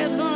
It's gonna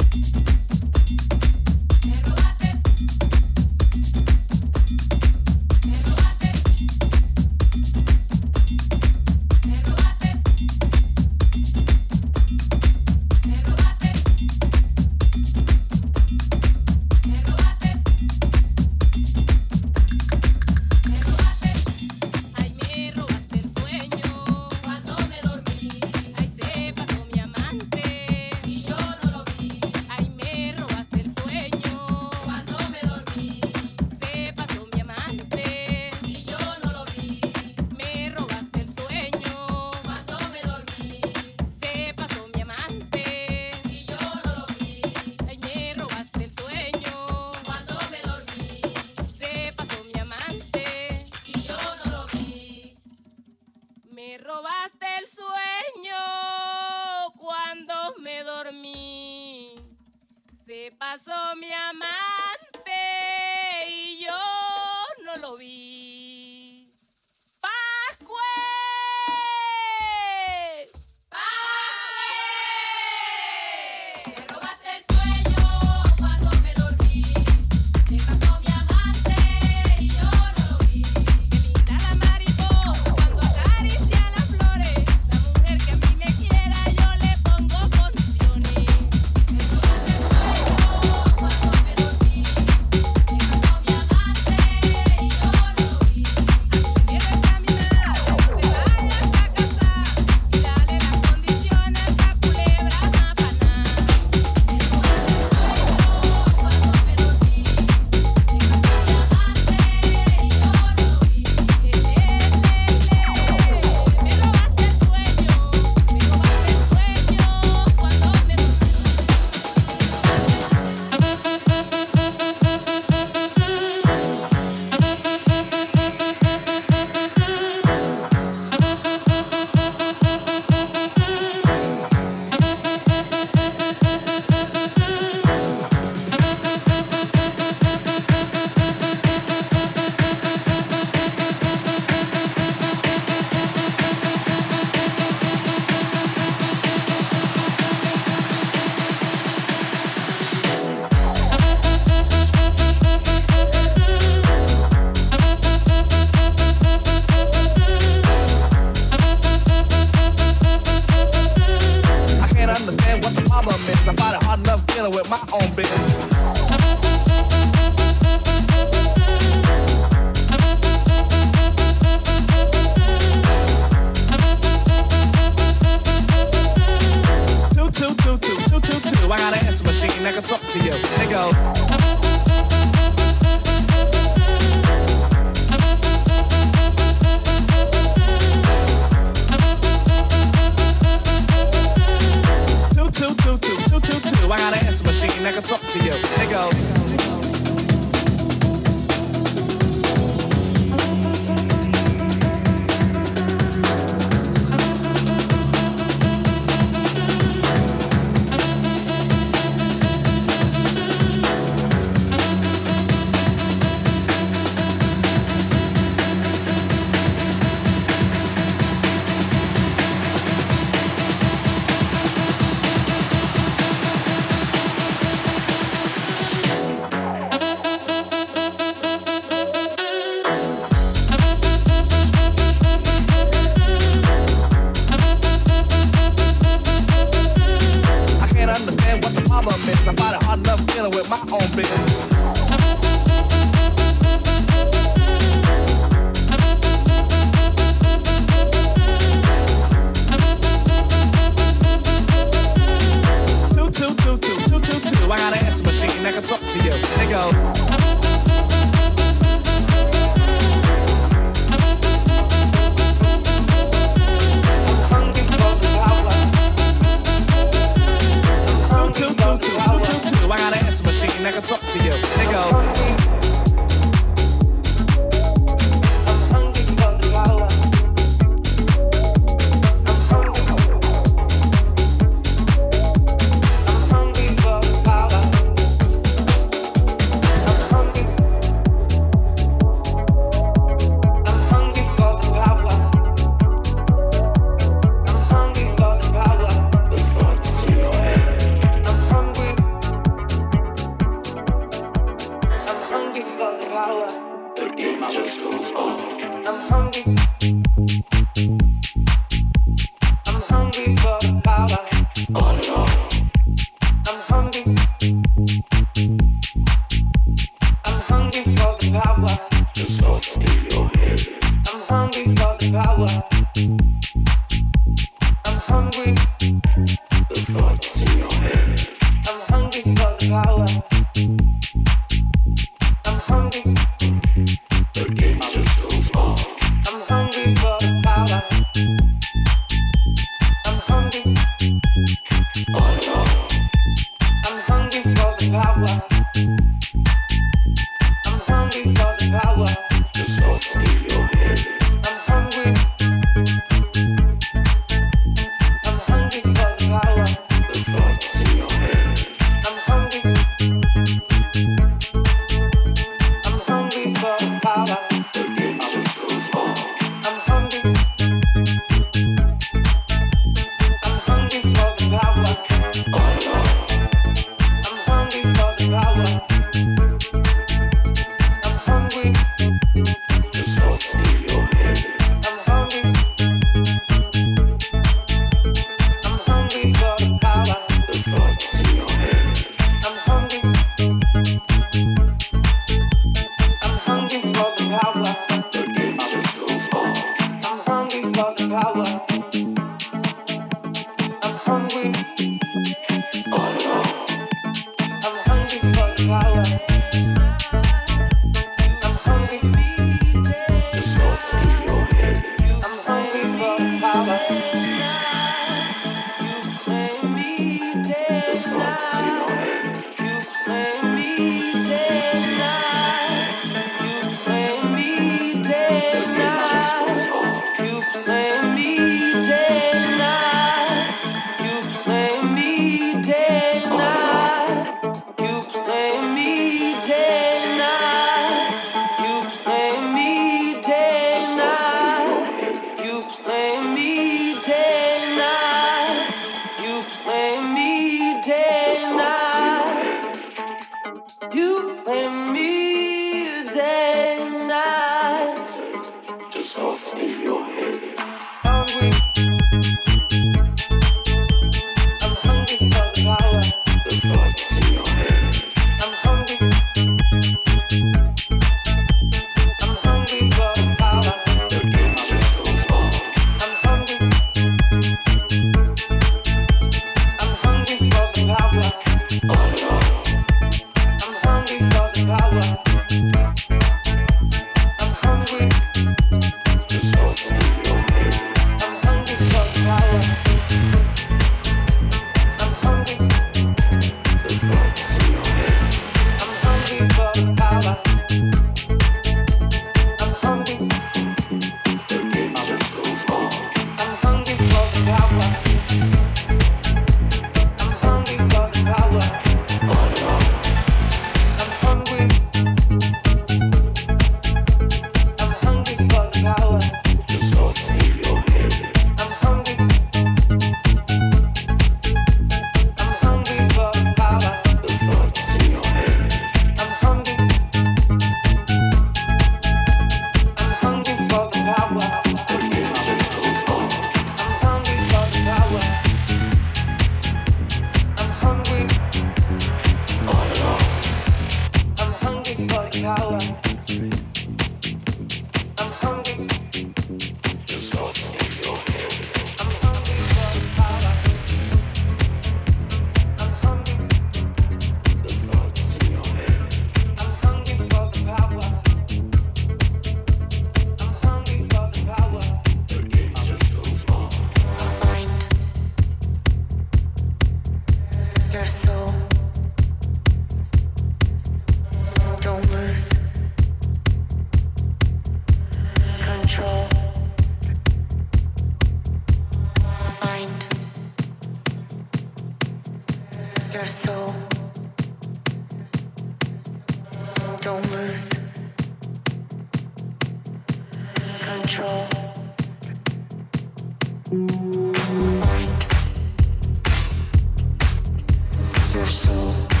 soul.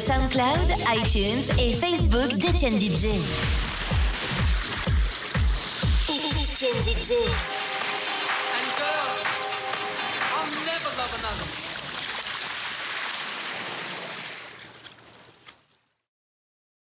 SoundCloud, iTunes et Facebook d'Etienne DJ. Etienne DJ.